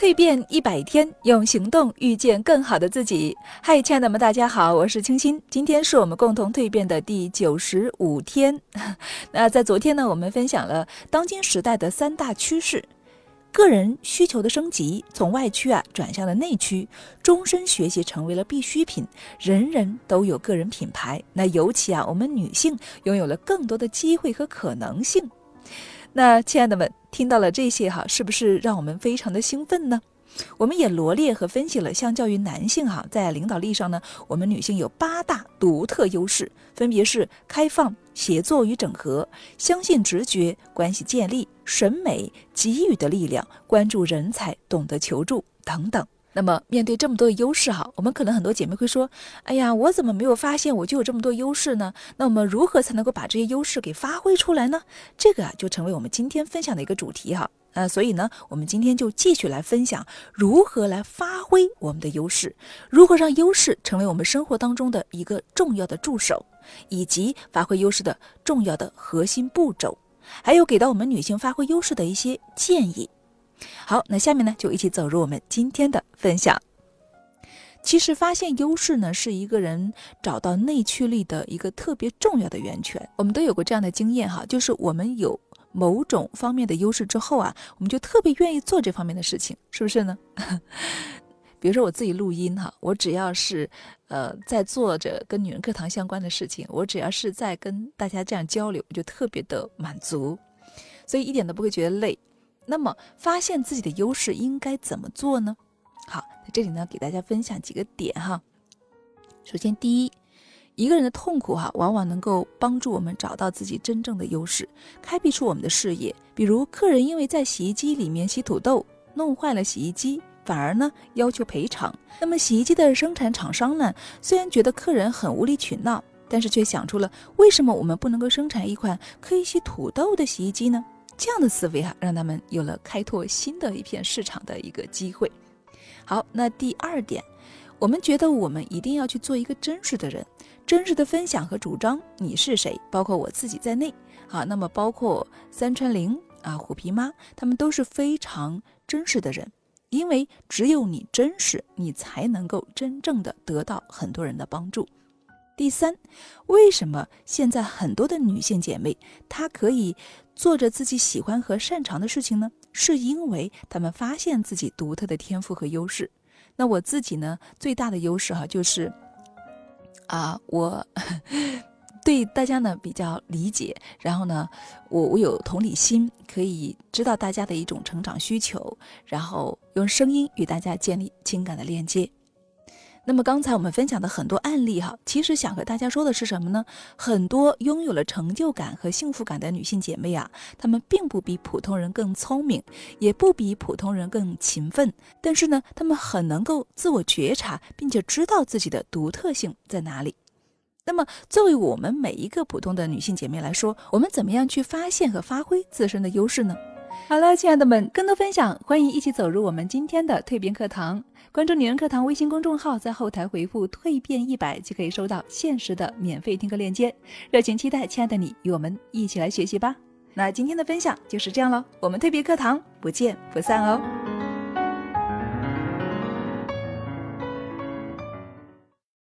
蜕变一百天，用行动遇见更好的自己。嗨，亲爱的们，大家好，我是清新。今天是我们共同蜕变的第九十五天。那在昨天呢，我们分享了当今时代的三大趋势：个人需求的升级，从外驱啊转向了内驱；终身学习成为了必需品，人人都有个人品牌。那尤其啊，我们女性拥有了更多的机会和可能性。那亲爱的们，听到了这些哈，是不是让我们非常的兴奋呢？我们也罗列和分析了，相较于男性哈，在领导力上呢，我们女性有八大独特优势，分别是开放、协作与整合、相信直觉、关系建立、审美、给予的力量、关注人才、懂得求助等等。那么，面对这么多的优势哈，我们可能很多姐妹会说：“哎呀，我怎么没有发现我就有这么多优势呢？”那我们如何才能够把这些优势给发挥出来呢？这个啊，就成为我们今天分享的一个主题哈。呃，所以呢，我们今天就继续来分享如何来发挥我们的优势，如何让优势成为我们生活当中的一个重要的助手，以及发挥优势的重要的核心步骤，还有给到我们女性发挥优势的一些建议。好，那下面呢，就一起走入我们今天的分享。其实，发现优势呢，是一个人找到内驱力的一个特别重要的源泉。我们都有过这样的经验哈，就是我们有某种方面的优势之后啊，我们就特别愿意做这方面的事情，是不是呢？比如说我自己录音哈，我只要是呃在做着跟女人课堂相关的事情，我只要是在跟大家这样交流，我就特别的满足，所以一点都不会觉得累。那么，发现自己的优势应该怎么做呢？好，在这里呢，给大家分享几个点哈。首先，第一，一个人的痛苦哈，往往能够帮助我们找到自己真正的优势，开辟出我们的事业。比如，客人因为在洗衣机里面洗土豆，弄坏了洗衣机，反而呢要求赔偿。那么，洗衣机的生产厂商呢，虽然觉得客人很无理取闹，但是却想出了为什么我们不能够生产一款可以洗土豆的洗衣机呢？这样的思维哈，让他们有了开拓新的一片市场的一个机会。好，那第二点，我们觉得我们一定要去做一个真实的人，真实的分享和主张你是谁，包括我自己在内。好，那么包括三川玲啊、虎皮妈，他们都是非常真实的人，因为只有你真实，你才能够真正的得到很多人的帮助。第三，为什么现在很多的女性姐妹她可以做着自己喜欢和擅长的事情呢？是因为她们发现自己独特的天赋和优势。那我自己呢，最大的优势哈，就是啊，我对大家呢比较理解，然后呢，我我有同理心，可以知道大家的一种成长需求，然后用声音与大家建立情感的链接。那么刚才我们分享的很多案例哈，其实想和大家说的是什么呢？很多拥有了成就感和幸福感的女性姐妹啊，她们并不比普通人更聪明，也不比普通人更勤奋，但是呢，她们很能够自我觉察，并且知道自己的独特性在哪里。那么，作为我们每一个普通的女性姐妹来说，我们怎么样去发现和发挥自身的优势呢？好了，亲爱的们，更多分享，欢迎一起走入我们今天的蜕变课堂。关注“女人课堂”微信公众号，在后台回复“蜕变一百”，就可以收到限时的免费听课链接。热情期待，亲爱的你与我们一起来学习吧。那今天的分享就是这样了，我们蜕变课堂不见不散哦。